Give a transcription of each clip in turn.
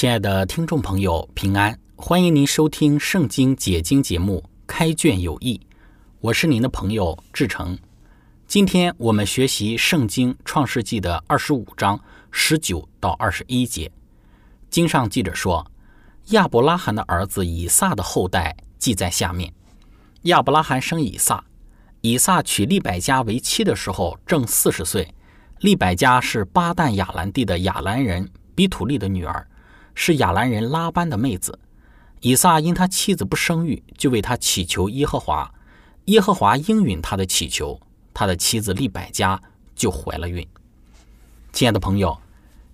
亲爱的听众朋友，平安！欢迎您收听《圣经解经》节目《开卷有益》，我是您的朋友志成。今天我们学习《圣经创世纪》的二十五章十九到二十一节。经上记着说，亚伯拉罕的儿子以撒的后代记在下面。亚伯拉罕生以撒，以撒娶利百加为妻的时候正四十岁。利百加是巴旦亚兰地的亚兰人比土利的女儿。是亚兰人拉班的妹子，以撒因他妻子不生育，就为他祈求耶和华，耶和华应允他的祈求，他的妻子利百加就怀了孕。亲爱的朋友，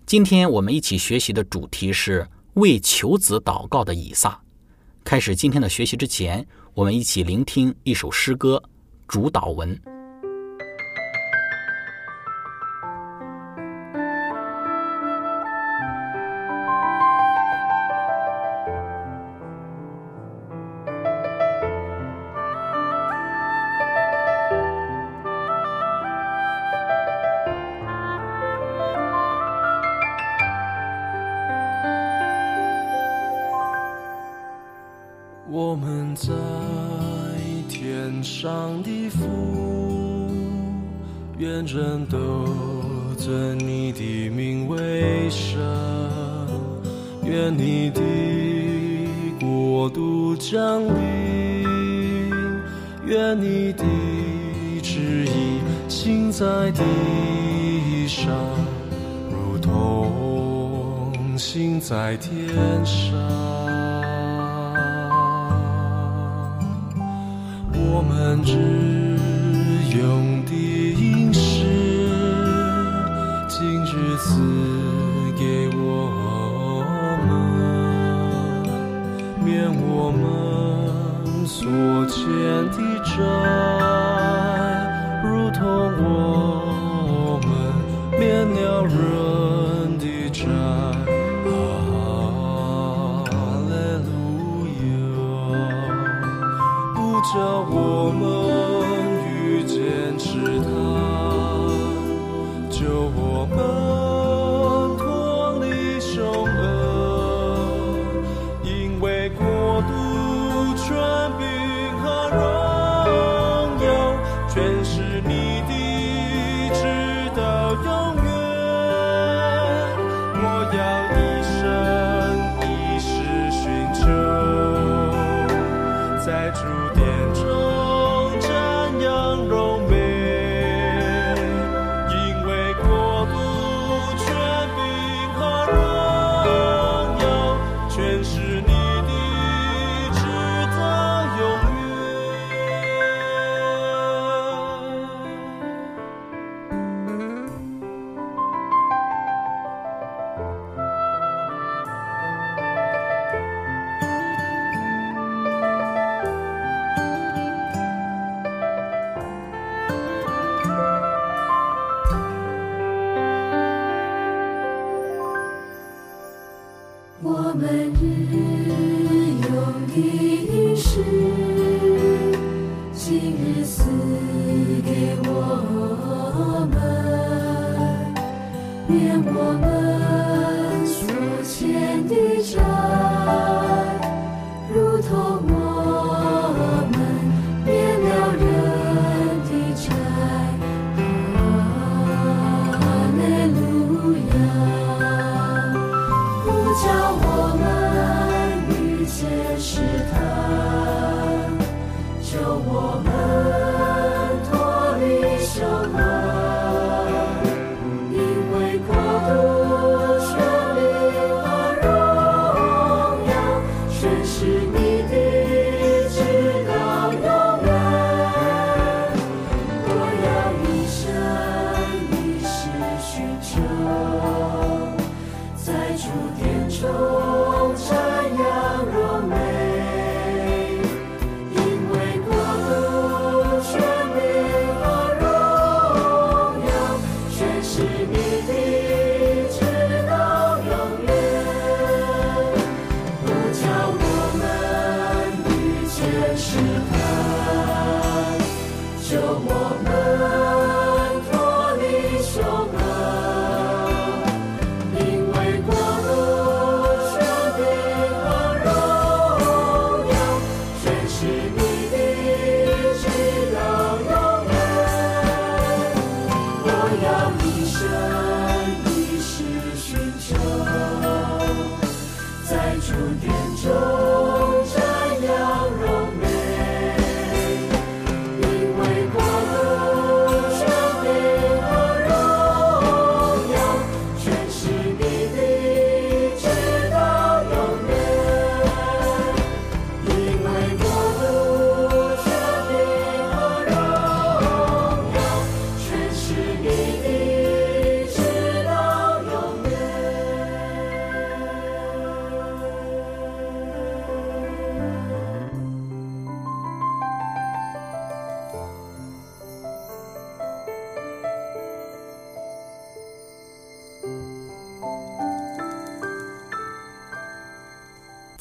今天我们一起学习的主题是为求子祷告的以撒。开始今天的学习之前，我们一起聆听一首诗歌主导文。在地上，如同行在天上。我们只用的饮食，今日赐给我们，免我们所欠的债。我们日用的饮食，今日赐给我们。点着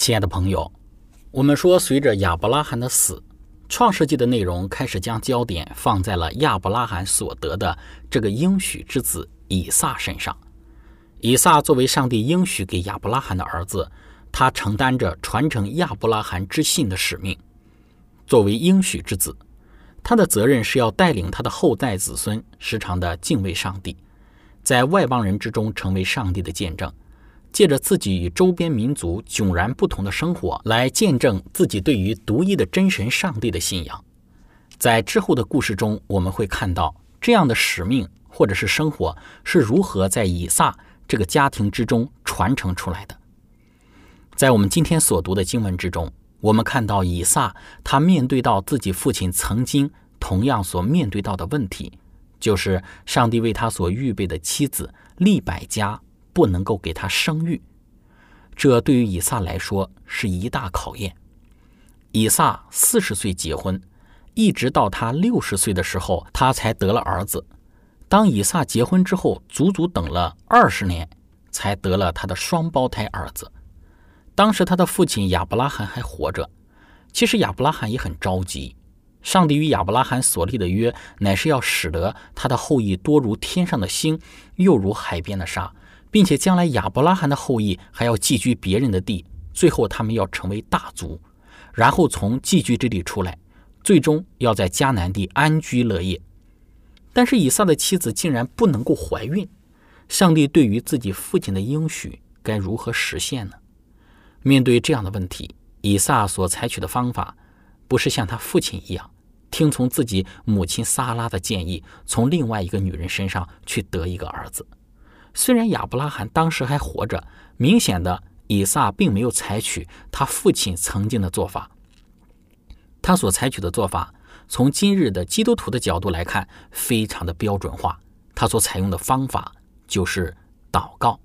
亲爱的朋友，我们说，随着亚伯拉罕的死，创世纪的内容开始将焦点放在了亚伯拉罕所得的这个应许之子以撒身上。以撒作为上帝应许给亚伯拉罕的儿子，他承担着传承亚伯拉罕之信的使命。作为应许之子，他的责任是要带领他的后代子孙时常的敬畏上帝，在外邦人之中成为上帝的见证。借着自己与周边民族迥然不同的生活，来见证自己对于独一的真神上帝的信仰。在之后的故事中，我们会看到这样的使命或者是生活是如何在以撒这个家庭之中传承出来的。在我们今天所读的经文之中，我们看到以撒他面对到自己父亲曾经同样所面对到的问题，就是上帝为他所预备的妻子利百加。不能够给他生育，这对于以撒来说是一大考验。以撒四十岁结婚，一直到他六十岁的时候，他才得了儿子。当以撒结婚之后，足足等了二十年，才得了他的双胞胎儿子。当时他的父亲亚伯拉罕还活着，其实亚伯拉罕也很着急。上帝与亚伯拉罕所立的约，乃是要使得他的后裔多如天上的星，又如海边的沙。并且将来亚伯拉罕的后裔还要寄居别人的地，最后他们要成为大族，然后从寄居之地出来，最终要在迦南地安居乐业。但是以撒的妻子竟然不能够怀孕，上帝对于自己父亲的应许该如何实现呢？面对这样的问题，以撒所采取的方法，不是像他父亲一样，听从自己母亲撒拉的建议，从另外一个女人身上去得一个儿子。虽然亚伯拉罕当时还活着，明显的以撒并没有采取他父亲曾经的做法。他所采取的做法，从今日的基督徒的角度来看，非常的标准化。他所采用的方法就是祷告。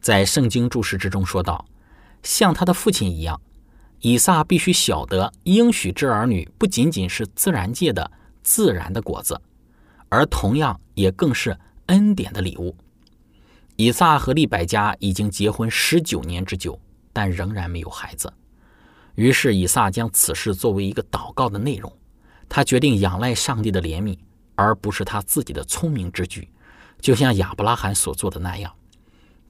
在圣经注释之中说道：“像他的父亲一样，以撒必须晓得应许之儿女不仅仅是自然界的自然的果子，而同样也更是恩典的礼物。”以撒和利百加已经结婚十九年之久，但仍然没有孩子。于是以撒将此事作为一个祷告的内容，他决定仰赖上帝的怜悯，而不是他自己的聪明之举。就像亚伯拉罕所做的那样，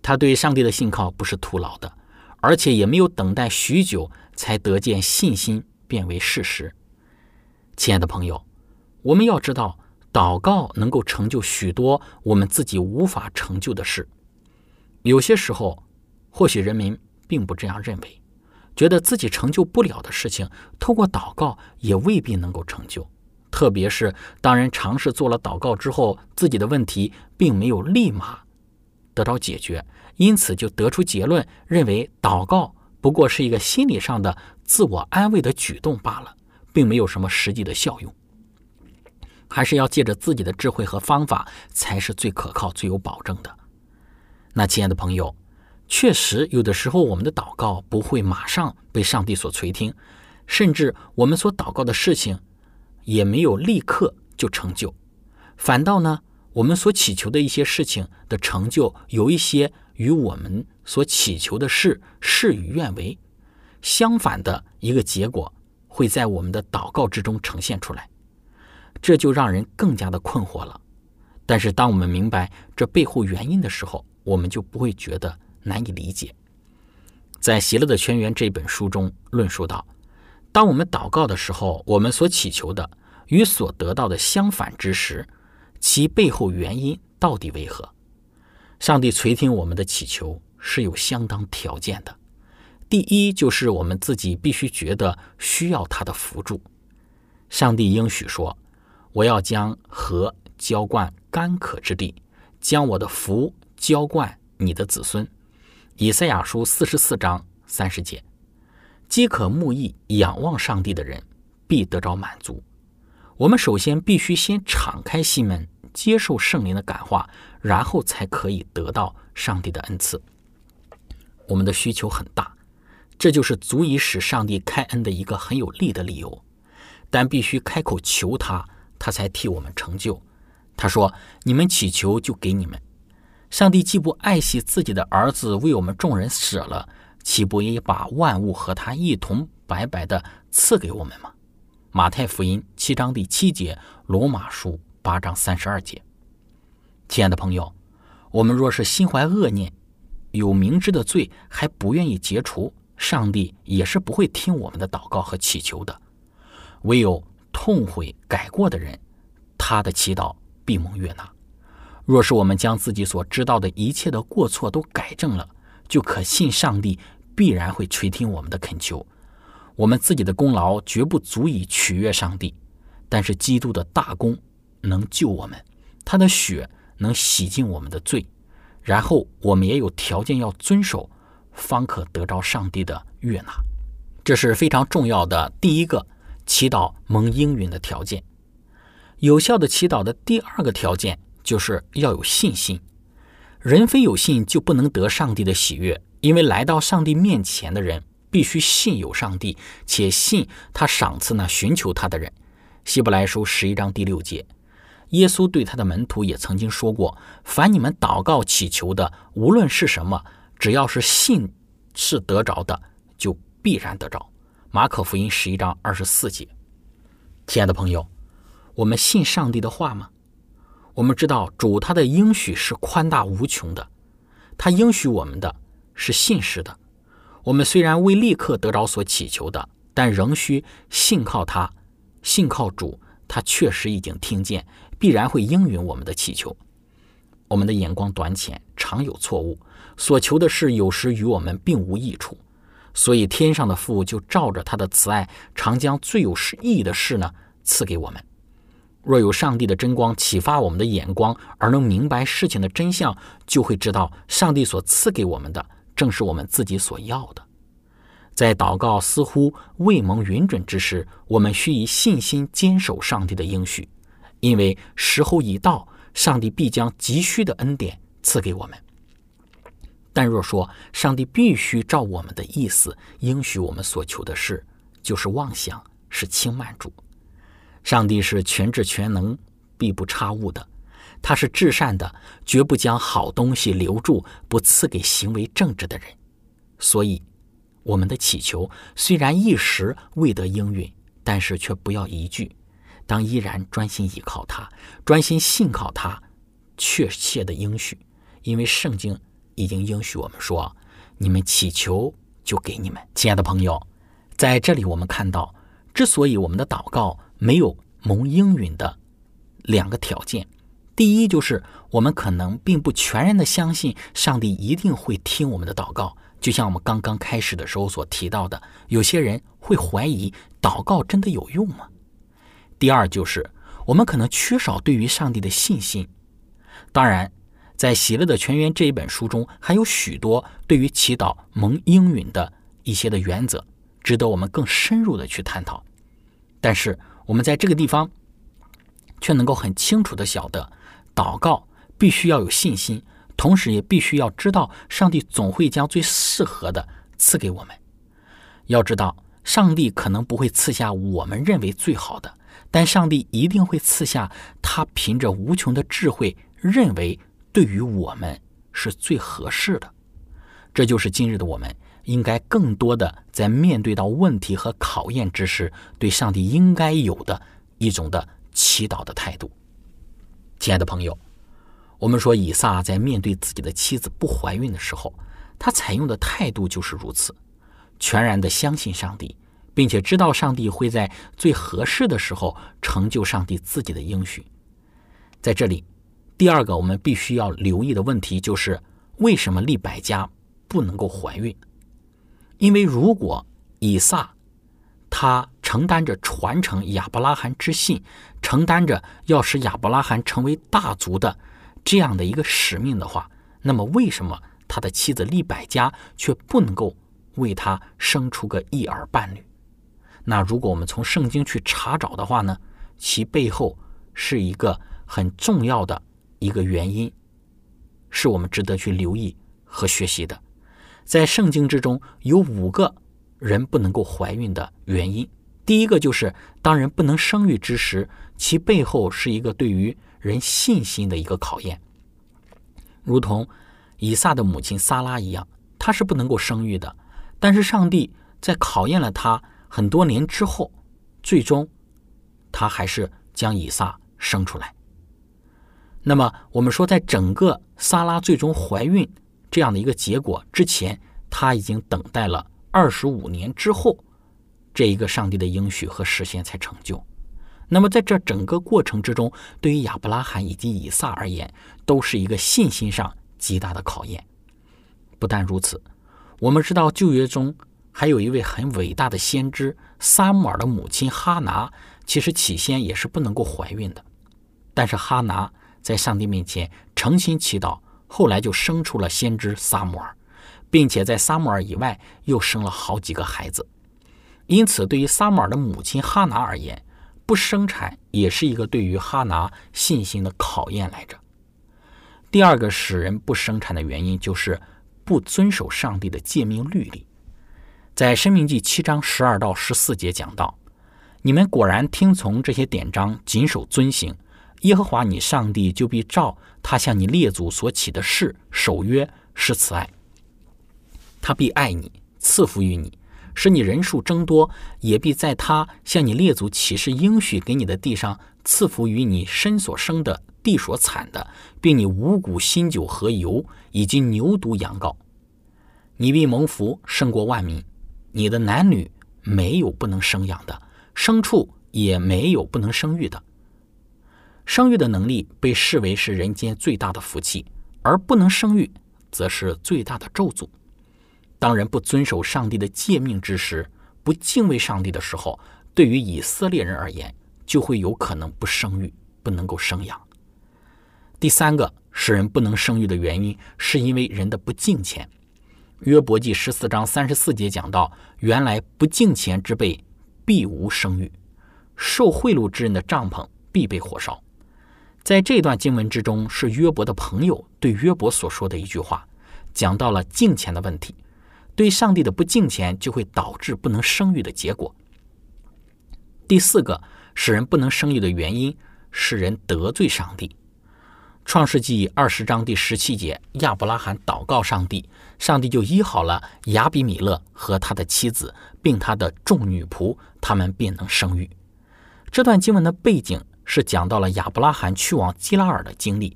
他对上帝的信靠不是徒劳的，而且也没有等待许久才得见信心变为事实。亲爱的朋友，我们要知道，祷告能够成就许多我们自己无法成就的事。有些时候，或许人民并不这样认为，觉得自己成就不了的事情，透过祷告也未必能够成就。特别是当人尝试做了祷告之后，自己的问题并没有立马得到解决，因此就得出结论，认为祷告不过是一个心理上的自我安慰的举动罢了，并没有什么实际的效用。还是要借着自己的智慧和方法，才是最可靠、最有保证的。那亲爱的朋友，确实，有的时候我们的祷告不会马上被上帝所垂听，甚至我们所祷告的事情也没有立刻就成就，反倒呢，我们所祈求的一些事情的成就，有一些与我们所祈求的事事与愿违，相反的一个结果会在我们的祷告之中呈现出来，这就让人更加的困惑了。但是，当我们明白这背后原因的时候，我们就不会觉得。难以理解。在《喜乐的泉源》这本书中论述到，当我们祷告的时候，我们所祈求的与所得到的相反之时，其背后原因到底为何？上帝垂听我们的祈求是有相当条件的。第一，就是我们自己必须觉得需要他的扶助。上帝应许说：“我要将河浇灌干渴之地，将我的福浇灌你的子孙。”以赛亚书四十四章三十节：饥渴慕义、仰望上帝的人，必得着满足。我们首先必须先敞开心门，接受圣灵的感化，然后才可以得到上帝的恩赐。我们的需求很大，这就是足以使上帝开恩的一个很有力的理由。但必须开口求他，他才替我们成就。他说：“你们祈求，就给你们。”上帝既不爱惜自己的儿子为我们众人舍了，岂不也把万物和他一同白白的赐给我们吗？马太福音七章第七节，罗马书八章三十二节。亲爱的朋友，我们若是心怀恶念，有明知的罪还不愿意解除，上帝也是不会听我们的祷告和祈求的。唯有痛悔改过的人，他的祈祷必蒙悦纳。若是我们将自己所知道的一切的过错都改正了，就可信上帝必然会垂听我们的恳求。我们自己的功劳绝不足以取悦上帝，但是基督的大功能救我们，他的血能洗净我们的罪，然后我们也有条件要遵守，方可得着上帝的悦纳。这是非常重要的第一个祈祷蒙应允的条件。有效的祈祷的第二个条件。就是要有信心，人非有信就不能得上帝的喜悦，因为来到上帝面前的人必须信有上帝，且信他赏赐那寻求他的人。希伯来书十一章第六节，耶稣对他的门徒也曾经说过：“凡你们祷告祈求的，无论是什么，只要是信是得着的，就必然得着。”马可福音十一章二十四节。亲爱的朋友，我们信上帝的话吗？我们知道主他的应许是宽大无穷的，他应许我们的是信实的。我们虽然未立刻得着所祈求的，但仍需信靠他，信靠主，他确实已经听见，必然会应允我们的祈求。我们的眼光短浅，常有错误，所求的事有时与我们并无益处，所以天上的父就照着他的慈爱，常将最有意义的事呢赐给我们。若有上帝的真光启发我们的眼光，而能明白事情的真相，就会知道上帝所赐给我们的正是我们自己所要的。在祷告似乎未蒙允准之时，我们需以信心坚守上帝的应许，因为时候已到，上帝必将急需的恩典赐给我们。但若说上帝必须照我们的意思应许我们所求的事，就是妄想，是轻慢主。上帝是全智全能、必不差误的，他是至善的，绝不将好东西留住，不赐给行为正直的人。所以，我们的祈求虽然一时未得应允，但是却不要疑惧，当依然专心依靠他，专心信靠他确切的应许，因为圣经已经应许我们说：“你们祈求，就给你们。”亲爱的朋友，在这里我们看到，之所以我们的祷告。没有蒙应允的两个条件，第一就是我们可能并不全然的相信上帝一定会听我们的祷告，就像我们刚刚开始的时候所提到的，有些人会怀疑祷告真的有用吗？第二就是我们可能缺少对于上帝的信心。当然，在《喜乐的泉源》这一本书中，还有许多对于祈祷蒙应允的一些的原则，值得我们更深入的去探讨。但是，我们在这个地方，却能够很清楚的晓得，祷告必须要有信心，同时也必须要知道，上帝总会将最适合的赐给我们。要知道，上帝可能不会赐下我们认为最好的，但上帝一定会赐下他凭着无穷的智慧认为对于我们是最合适的。这就是今日的我们应该更多的在面对到问题和考验之时，对上帝应该有的一种的祈祷的态度。亲爱的朋友，我们说以撒在面对自己的妻子不怀孕的时候，他采用的态度就是如此，全然的相信上帝，并且知道上帝会在最合适的时候成就上帝自己的应许。在这里，第二个我们必须要留意的问题就是为什么利百加不能够怀孕？因为如果以撒他承担着传承亚伯拉罕之信，承担着要使亚伯拉罕成为大族的这样的一个使命的话，那么为什么他的妻子利百加却不能够为他生出个一儿半女？那如果我们从圣经去查找的话呢，其背后是一个很重要的一个原因，是我们值得去留意和学习的。在圣经之中有五个人不能够怀孕的原因。第一个就是当人不能生育之时，其背后是一个对于人信心的一个考验，如同以撒的母亲撒拉一样，她是不能够生育的。但是上帝在考验了她很多年之后，最终他还是将以撒生出来。那么我们说，在整个撒拉最终怀孕这样的一个结果之前，他已经等待了二十五年之后，这一个上帝的应许和实现才成就。那么在这整个过程之中，对于亚伯拉罕以及以撒而言，都是一个信心上极大的考验。不但如此，我们知道旧约中还有一位很伟大的先知撒母耳的母亲哈拿，其实起先也是不能够怀孕的，但是哈拿在上帝面前诚心祈祷，后来就生出了先知撒母耳，并且在撒母耳以外又生了好几个孩子。因此，对于撒母耳的母亲哈拿而言，不生产也是一个对于哈拿信心的考验来着。第二个使人不生产的原因就是不遵守上帝的诫命律例。在《申命记》七章十二到十四节讲到：“你们果然听从这些典章，谨守遵行，耶和华你上帝就必照他向你列祖所起的誓守约，施慈爱。他必爱你，赐福于你。”使你人数增多，也必在他向你列祖起誓应许给你的地上赐福于你身所生的地所产的，并你五谷新酒和油以及牛犊羊羔，你必蒙福胜过万民。你的男女没有不能生养的，牲畜也没有不能生育的。生育的能力被视为是人间最大的福气，而不能生育则是最大的咒诅。当人不遵守上帝的诫命之时，不敬畏上帝的时候，对于以色列人而言，就会有可能不生育，不能够生养。第三个使人不能生育的原因，是因为人的不敬虔。约伯记十四章三十四节讲到：原来不敬虔之辈必无生育，受贿赂之人的帐篷必被火烧。在这段经文之中，是约伯的朋友对约伯所说的一句话，讲到了敬虔的问题。对上帝的不敬虔，就会导致不能生育的结果。第四个使人不能生育的原因是人得罪上帝。创世纪二十章第十七节，亚伯拉罕祷告上帝，上帝就医好了亚比米勒和他的妻子，并他的众女仆，他们便能生育。这段经文的背景是讲到了亚伯拉罕去往基拉尔的经历。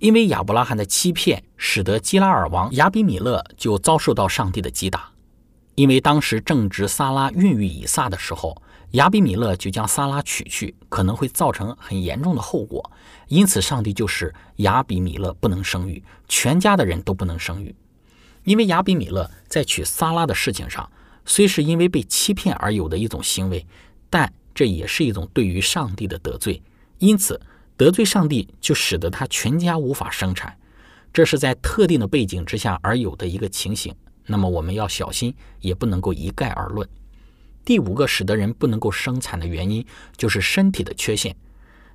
因为亚伯拉罕的欺骗，使得基拉尔王亚比米勒就遭受到上帝的击打。因为当时正值撒拉孕育以撒的时候，亚比米勒就将撒拉娶去，可能会造成很严重的后果。因此，上帝就使亚比米勒不能生育，全家的人都不能生育。因为亚比米勒在娶撒拉的事情上，虽是因为被欺骗而有的一种行为，但这也是一种对于上帝的得罪。因此。得罪上帝，就使得他全家无法生产，这是在特定的背景之下而有的一个情形。那么我们要小心，也不能够一概而论。第五个使得人不能够生产的原因，就是身体的缺陷。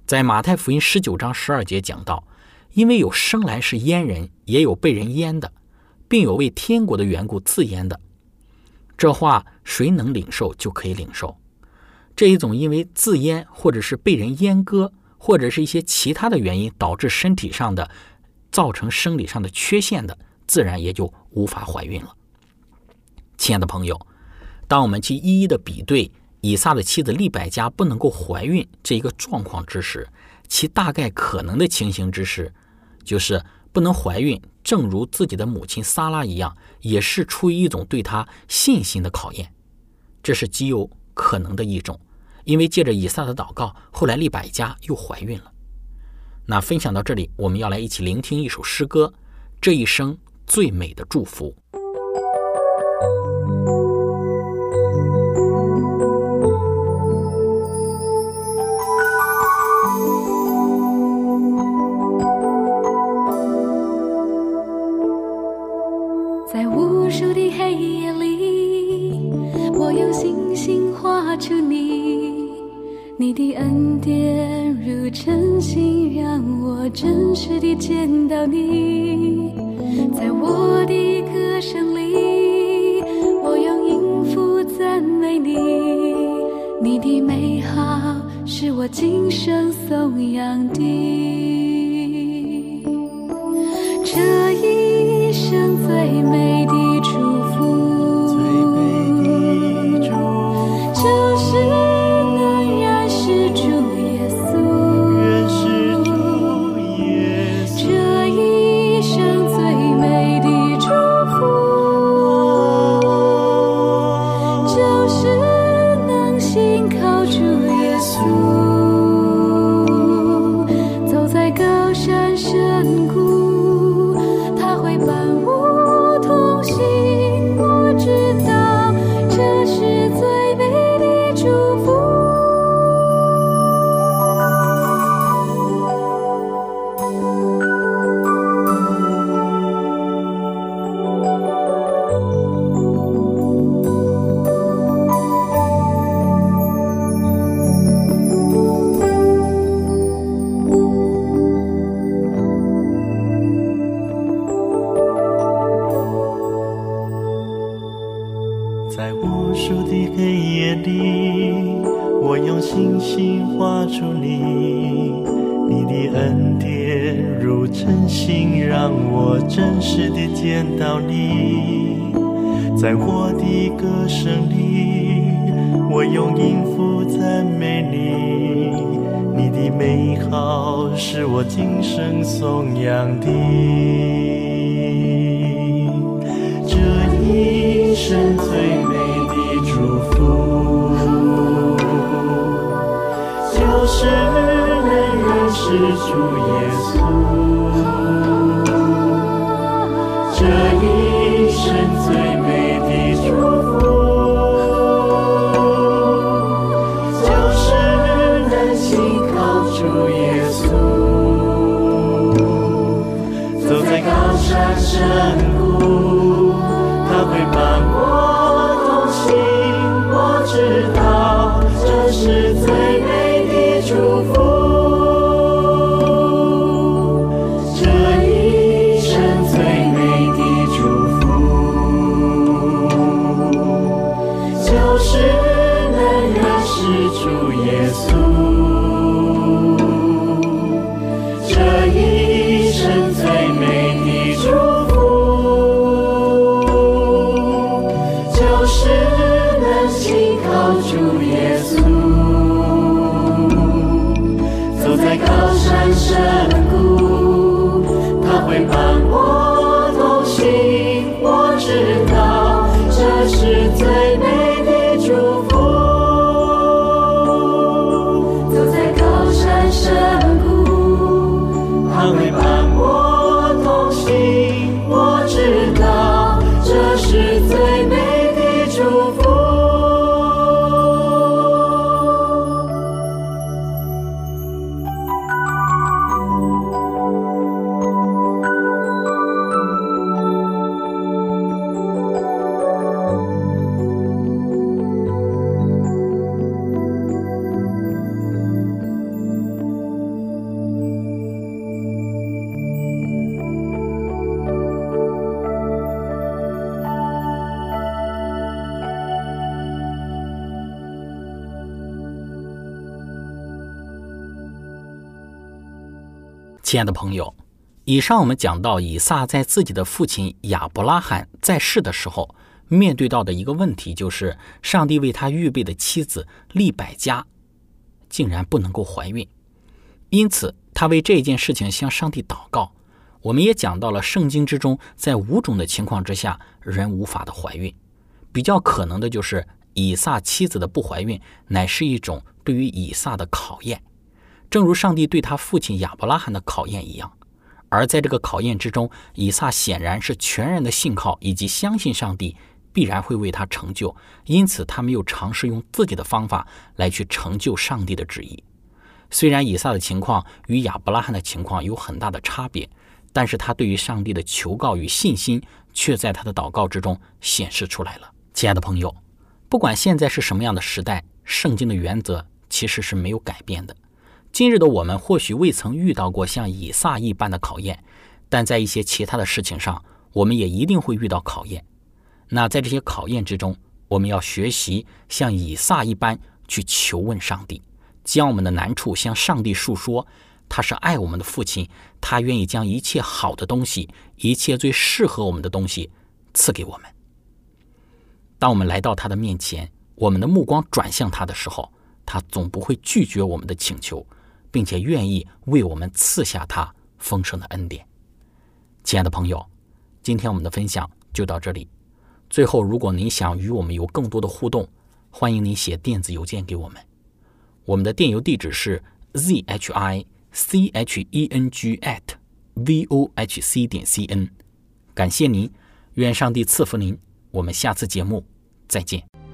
在马太福音十九章十二节讲到，因为有生来是阉人，也有被人阉的，并有为天国的缘故自阉的。这话谁能领受，就可以领受。这一种因为自阉，或者是被人阉割，或者是一些其他的原因导致身体上的、造成生理上的缺陷的，自然也就无法怀孕了。亲爱的朋友，当我们去一一的比对以撒的妻子利百加不能够怀孕这一个状况之时，其大概可能的情形之时，就是不能怀孕，正如自己的母亲撒拉一样，也是出于一种对她信心的考验。这是极有可能的一种，因为借着以撒的祷告，后来利百加又怀孕了。那分享到这里，我们要来一起聆听一首诗歌，这一生最美的祝福。在无数的黑夜里，我用星星画出你，你的恩典如晨星，让我真实地见到你。在我的歌声里，我用音符赞美你，你的美好是我今生颂扬的。这好是我今生颂扬的。这一生最美的祝福，就是能认识主耶稣。这一生最 Oh. 亲爱的朋友，以上我们讲到以撒在自己的父亲亚伯拉罕在世的时候，面对到的一个问题，就是上帝为他预备的妻子利百加，竟然不能够怀孕，因此他为这件事情向上帝祷告。我们也讲到了圣经之中，在五种的情况之下，人无法的怀孕，比较可能的就是以撒妻子的不怀孕，乃是一种对于以撒的考验。正如上帝对他父亲亚伯拉罕的考验一样，而在这个考验之中，以撒显然是全然的信靠以及相信上帝必然会为他成就，因此他没有尝试用自己的方法来去成就上帝的旨意。虽然以撒的情况与亚伯拉罕的情况有很大的差别，但是他对于上帝的求告与信心却在他的祷告之中显示出来了。亲爱的朋友，不管现在是什么样的时代，圣经的原则其实是没有改变的。今日的我们或许未曾遇到过像以撒一般的考验，但在一些其他的事情上，我们也一定会遇到考验。那在这些考验之中，我们要学习像以撒一般去求问上帝，将我们的难处向上帝述说。他是爱我们的父亲，他愿意将一切好的东西，一切最适合我们的东西赐给我们。当我们来到他的面前，我们的目光转向他的时候，他总不会拒绝我们的请求。并且愿意为我们赐下他丰盛的恩典，亲爱的朋友，今天我们的分享就到这里。最后，如果您想与我们有更多的互动，欢迎您写电子邮件给我们。我们的电邮地址是 z h i c h e n g at v o h c 点 c n。感谢您，愿上帝赐福您。我们下次节目再见。